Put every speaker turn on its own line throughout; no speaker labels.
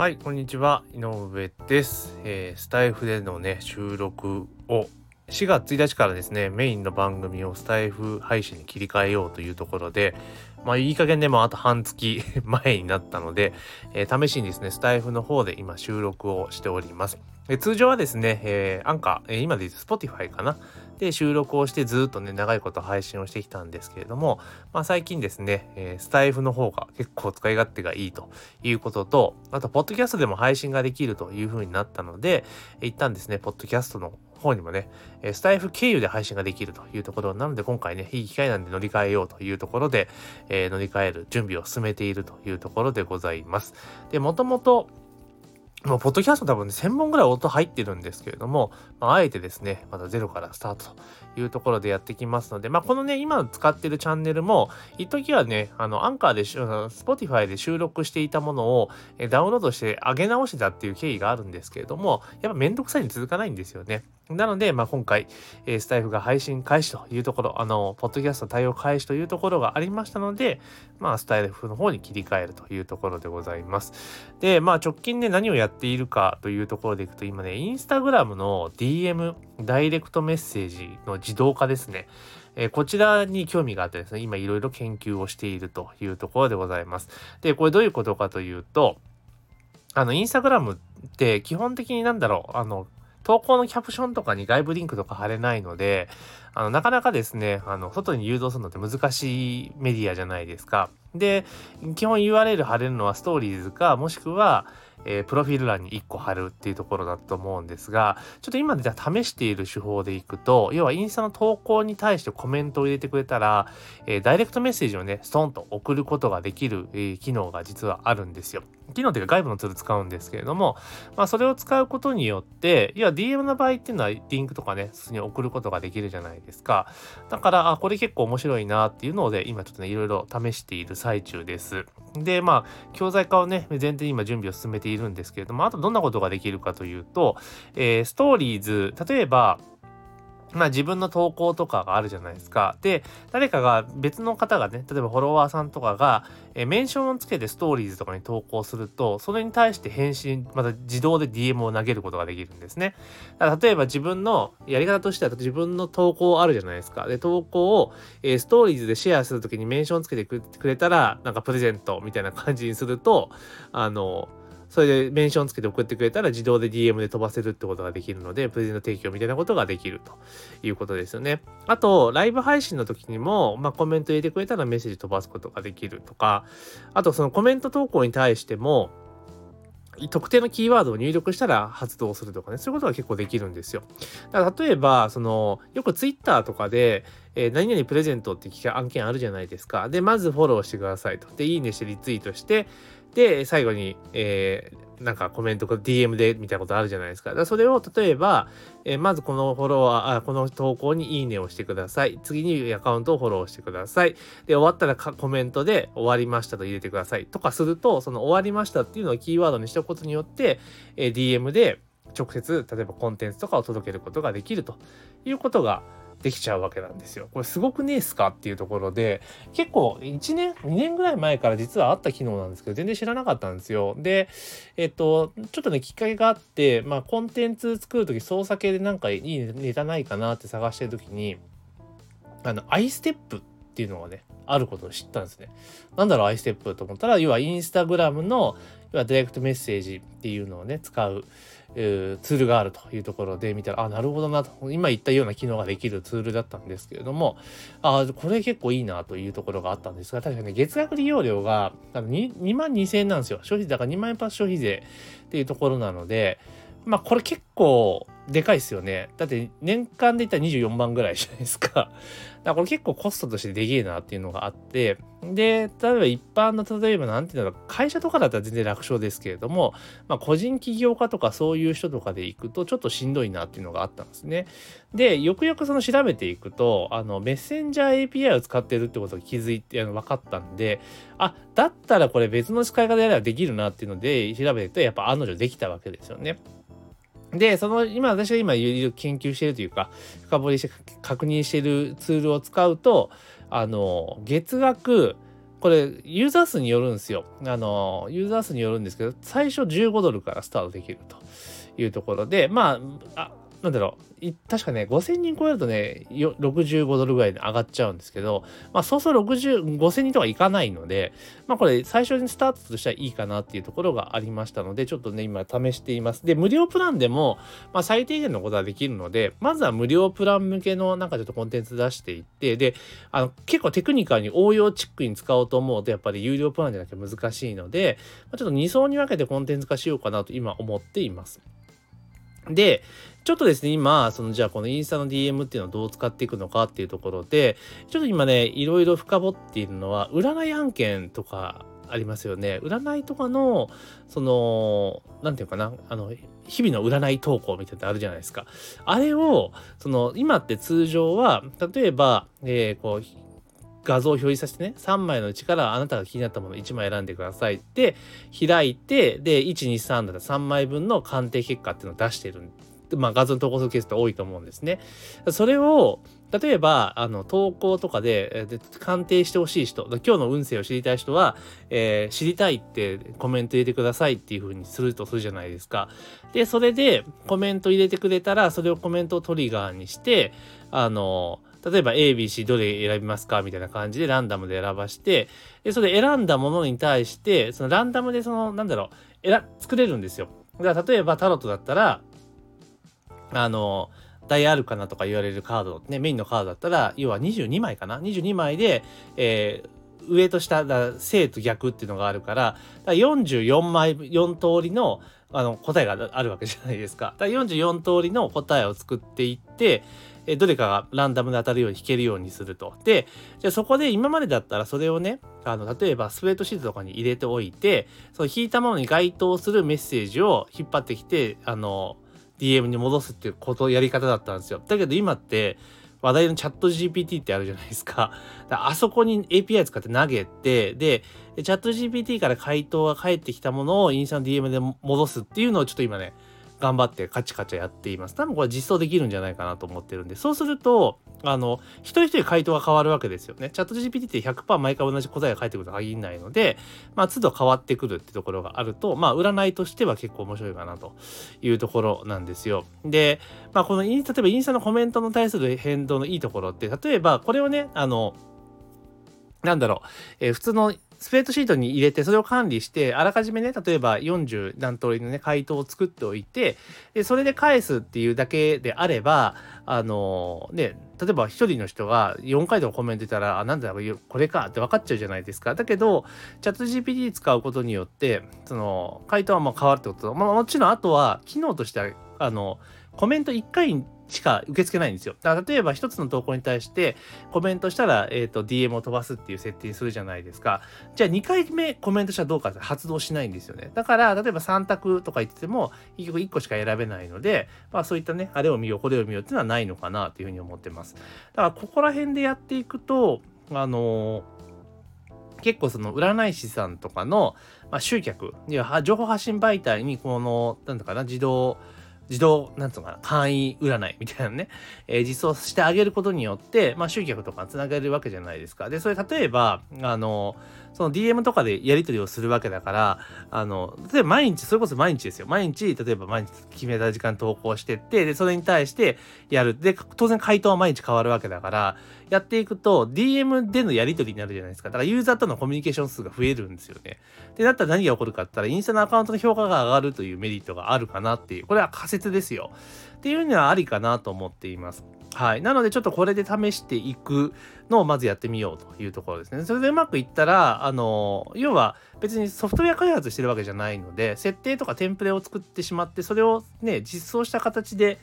はい、こんにちは。井上です、えー、スタイフでのね、収録を4月1日からですね、メインの番組をスタイフ配信に切り替えようというところで、まあいい加減でもあと半月 前になったので、えー、試しにですね、スタイフの方で今収録をしております。え、通常はですね、えー、アンカー、えー、今で言うと Spotify かな？で、収録をしてずっとね、長いこと配信をしてきたんですけれども、まあ最近ですね、えー、スタイフの方が結構使い勝手がいいということと、あと、ポッドキャストでも配信ができるという風になったので、一旦ですね、ポッドキャストの方にもね、スタイフ経由で配信ができるというところなので、今回ね、いい機会なんで乗り換えようというところで、えー、乗り換える準備を進めているというところでございます。で、もともと、もう、ポッドキャスト多分ね、1000本ぐらい音入ってるんですけれども、まあ、あえてですね、またゼロからスタートいうところでやってきますので、まあ、このね、今使ってるチャンネルも、一時はね、あの、アンカーで、Spotify で収録していたものをダウンロードして上げ直してたっていう経緯があるんですけれども、やっぱめんどくさいに続かないんですよね。なので、まあ、今回、え、スタイフが配信開始というところ、あの、ポッドキャスト対応開始というところがありましたので、まあ、スタイフの方に切り替えるというところでございます。で、まあ、直近で何をやっているかというところでいくと、今ね、インスタグラムの DM、ダイレクトメッセージの自動化ですね。え、こちらに興味があってですね、今いろいろ研究をしているというところでございます。で、これどういうことかというと、あの、インスタグラムって基本的になんだろう、あの、投稿のキャプションとかに外部リンクとか貼れないので、あの、なかなかですね、あの、外に誘導するのって難しいメディアじゃないですか。で、基本 URL 貼れるのはストーリーズか、もしくは、えー、プロフィール欄に1個貼るっていうところだと思うんですが、ちょっと今でじゃあ試している手法でいくと、要はインスタの投稿に対してコメントを入れてくれたら、えー、ダイレクトメッセージをね、ストンと送ることができる、えー、機能が実はあるんですよ。機能というか外部のツール使うんですけれども、まあそれを使うことによって、要は DM の場合っていうのはリンクとかね、普通に送ることができるじゃないですか。だから、あ、これ結構面白いなっていうので、今ちょっとね、いろいろ試している最中です。で、まあ、教材化をね、全体に今準備を進めているんですけれども、あとどんなことができるかというと、えー、ストーリーズ、例えば、まあ自分の投稿とかがあるじゃないですか。で、誰かが別の方がね、例えばフォロワーさんとかが、えメンションをつけてストーリーズとかに投稿すると、それに対して返信、また自動で DM を投げることができるんですね。だから例えば自分のやり方としては、自分の投稿あるじゃないですか。で、投稿を、えー、ストーリーズでシェアするときにメンションつけてくれたら、なんかプレゼントみたいな感じにすると、あの、それでメンションつけて送ってくれたら自動で DM で飛ばせるってことができるので、プレゼント提供みたいなことができるということですよね。あと、ライブ配信の時にも、まあ、コメント入れてくれたらメッセージ飛ばすことができるとか、あとそのコメント投稿に対しても、特定のキーワードを入力したら発動するとかね、そういうことが結構できるんですよ。だから例えば、その、よく Twitter とかで、えー、何々プレゼントって聞く案件あるじゃないですか。で、まずフォローしてくださいと。で、いいねしてリツイートして、で、最後に、えー、なんかコメントか DM でみたいなことあるじゃないですか。かそれを例えば、えー、まずこのフォロワーあ、この投稿にいいねをしてください。次にアカウントをフォローしてください。で、終わったらコメントで終わりましたと入れてください。とかすると、その終わりましたっていうのをキーワードにしたことによって、えー、DM で直接、例えばコンテンツとかを届けることができるということが、できちゃうわけなんですよ。これすごくねえすかっていうところで、結構1年、2年ぐらい前から実はあった機能なんですけど、全然知らなかったんですよ。で、えっと、ちょっとね、きっかけがあって、まあ、コンテンツ作るとき操作系でなんかいいネタないかなって探してるときに、あの、アイステップっていうのがね、あることを知ったんですね。なんだろう、アイステップと思ったら、要はインスタグラムの、要はディレクトメッセージっていうのをね、使う。ツールがあるというところで見たら、あ、なるほどなと、今言ったような機能ができるツールだったんですけれども、あ、これ結構いいなというところがあったんですが、確かにね、月額利用料が 2, 2万2000円なんですよ。消費税だから2万円パス消費税っていうところなので、まあこれ結構でかいですよね。だって年間で言ったら24万ぐらいじゃないですか。だからこれ結構コストとしてでけえなっていうのがあって、で、例えば一般の、例えばなんていうの会社とかだったら全然楽勝ですけれども、まあ個人起業家とかそういう人とかで行くとちょっとしんどいなっていうのがあったんですね。で、よくよくその調べていくと、あの、メッセンジャー API を使ってるってことを気づいて、あの分かったんで、あ、だったらこれ別の使い方やればできるなっていうので調べていくと、やっぱ案の定できたわけですよね。で、その、今、私が今研究しているというか、深掘りして確認しているツールを使うと、あの、月額、これユーザー数によるんですよ。あのユーザー数によるんですけど最初15ドルからスタートできるというところでまああなんだろう確かね、5000人超えるとね、65ドルぐらいに上がっちゃうんですけど、まあ、そうそう60、5000人とはいかないので、まあ、これ、最初にスタートとしてはいいかなっていうところがありましたので、ちょっとね、今試しています。で、無料プランでも、まあ、最低限のことはできるので、まずは無料プラン向けのなんかちょっとコンテンツ出していって、で、あの、結構テクニカルに応用チックに使おうと思うと、やっぱり有料プランじゃなきゃ難しいので、まあ、ちょっと2層に分けてコンテンツ化しようかなと今思っています。で、ちょっとですね、今、そのじゃあこのインスタの DM っていうのをどう使っていくのかっていうところで、ちょっと今ね、いろいろ深掘っているのは、占い案件とかありますよね。占いとかの、その、なんていうかな、あの、日々の占い投稿みたいなのあるじゃないですか。あれを、その、今って通常は、例えば、えー、こう、画像を表示させてね、3枚のうちからあなたが気になったものを1枚選んでくださいって開いて、で、1、2、3だら3枚分の鑑定結果っていうのを出してるまあ、画像の投稿するケースって多いと思うんですね。それを例えばあの投稿とかでで鑑定してほしい人今日の運勢を知りたい人は、えー、知りたいってコメント入れてくださいっていう風にするとするじゃないですか。でそれでコメント入れてくれたらそれをコメントをトリガーにしてあの例えば ABC どれ選びますかみたいな感じでランダムで選ばしてでそれ選んだものに対してそのランダムでそのなんだろう作れるんですよ。だから例えばタロットだったらあの、大アルカナとか言われるカード、ね、メインのカードだったら、要は22枚かな ?22 枚で、えー、上と下だ正と逆っていうのがあるからだ44枚4通りのあの答えがあるわけじゃないですか。だから44通りの答えを作っていってえどれかがランダムで当たるように弾けるようにすると。でじゃあそこで今までだったらそれをねあの例えばスウェットシートとかに入れておいてその引いたものに該当するメッセージを引っ張ってきてあの DM に戻すっていうことやり方だったんですよ。だけど今って話題のチャット GPT ってあるじゃないですか。かあそこに API 使って投げて、で、チャット GPT から回答が返ってきたものをインスタの DM で戻すっていうのをちょっと今ね、頑張ってカチカチやっています。多分これ実装できるんじゃないかなと思ってるんで、そうすると、あの、一人一人回答が変わるわけですよね。チャット GPT って100%毎回同じ答えが返ってくると限らないので、まあ、都度変わってくるってところがあると、まあ、占いとしては結構面白いかなというところなんですよ。で、まあ、このイン、例えばインスタのコメントに対する変動のいいところって、例えばこれをね、あの、なんだろう、えー、普通のスプレッドシートに入れて、それを管理して、あらかじめね、例えば40何通りのね、回答を作っておいて、で、それで返すっていうだけであれば、あのね、例えば一人の人が4回とかコメントたら、あ、なんだろう、これかって分かっちゃうじゃないですか。だけど、チャット GPT 使うことによって、その、回答はまあ変わるってことと、まあもちろんあとは、機能としては、あの、コメント1回しか受け付けないんですよ。だから例えば一つの投稿に対してコメントしたら、えっ、ー、と、DM を飛ばすっていう設定にするじゃないですか。じゃあ2回目コメントしたらどうか発動しないんですよね。だから、例えば3択とか言ってても、結局1個しか選べないので、まあそういったね、あれを見よう、これを見ようっていうのはないのかなというふうに思ってます。だからここら辺でやっていくと、あのー結構その占い師さんとかの、まあ、集客、情報発信媒体にこの、なんだかな、自動自動、なんつうのかな、簡易占いみたいなね、えー、実装してあげることによって、まあ、集客とかつなげるわけじゃないですか。で、それ例えば、あの、その DM とかでやり取りをするわけだから、あの、例えば毎日、それこそ毎日ですよ。毎日、例えば毎日決めた時間投稿してって、で、それに対してやる。で、当然回答は毎日変わるわけだから、やっていくと DM でのやり取りになるじゃないですか。だからユーザーとのコミュニケーション数が増えるんですよね。で、だったら何が起こるかって言ったら、インスタのアカウントの評価が上がるというメリットがあるかなっていう、これは仮説ですよ。っていうのはありかなと思っています。はい。なので、ちょっとこれで試していくのをまずやってみようというところですね。それでうまくいったら、あの、要は別にソフトウェア開発してるわけじゃないので、設定とかテンプレを作ってしまって、それをね、実装した形で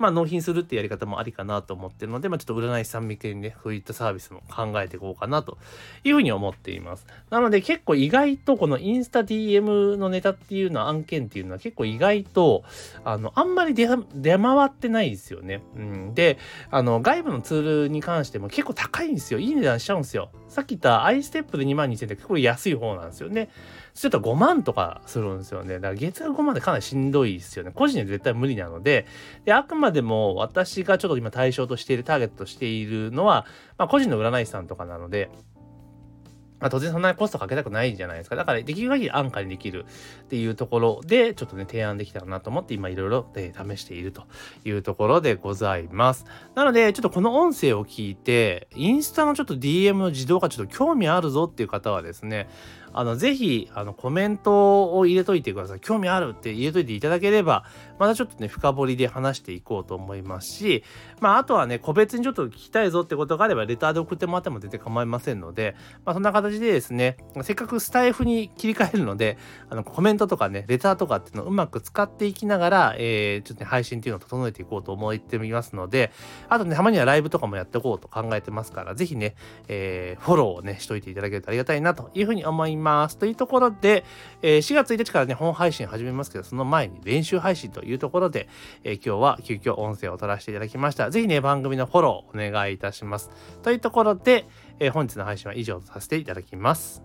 まあ、納品するってやり方もありかなと思ってるので、まあ、ちょっと占い師さん向けにね、そういったサービスも考えていこうかなというふうに思っています。なので結構意外とこのインスタ DM のネタっていうのは案件っていうのは結構意外と、あの、あんまり出出回ってないですよね。うん。で、あの、外部のツールに関しても結構高いんですよ。いい値段しちゃうんですよ。さっき言ったアイステップで2万2000円って結構安い方なんですよね。それと5万とかするんですよね。だから月額5万でかなりしんどいですよね。個人は絶対無理なので、で、あくまでも私がちょっと今対象としている、ターゲットとしているのは、まあ個人の占い師さんとかなので、まあ、当然そんなにコストかけたくないじゃないですか。だからできる限り安価にできるっていうところで、ちょっとね、提案できたらなと思って、今いろいろ試しているというところでございます。なので、ちょっとこの音声を聞いて、インスタのちょっと DM の自動化ちょっと興味あるぞっていう方はですね、あの、ぜひ、あの、コメントを入れといてください。興味あるって入れといていただければ、またちょっとね、深掘りで話していこうと思いますし、まあ、あとはね、個別にちょっと聞きたいぞってことがあれば、レターで送ってもらっても全然構いませんので、まあ、そんな形でですね、せっかくスタイフに切り替えるので、あの、コメントとかね、レターとかっていうのをうまく使っていきながら、えー、ちょっとね、配信っていうのを整えていこうと思ってみますので、あとね、たまにはライブとかもやっていこうと考えてますから、ぜひね、えー、フォローをね、しといていただけるとありがたいなというふうに思います。ますというところで、えー、4月1日からね、本配信始めますけど、その前に練習配信というところで、えー、今日は急遽音声を取らせていただきました。ぜひね、番組のフォローお願いいたします。というところで、えー、本日の配信は以上とさせていただきます。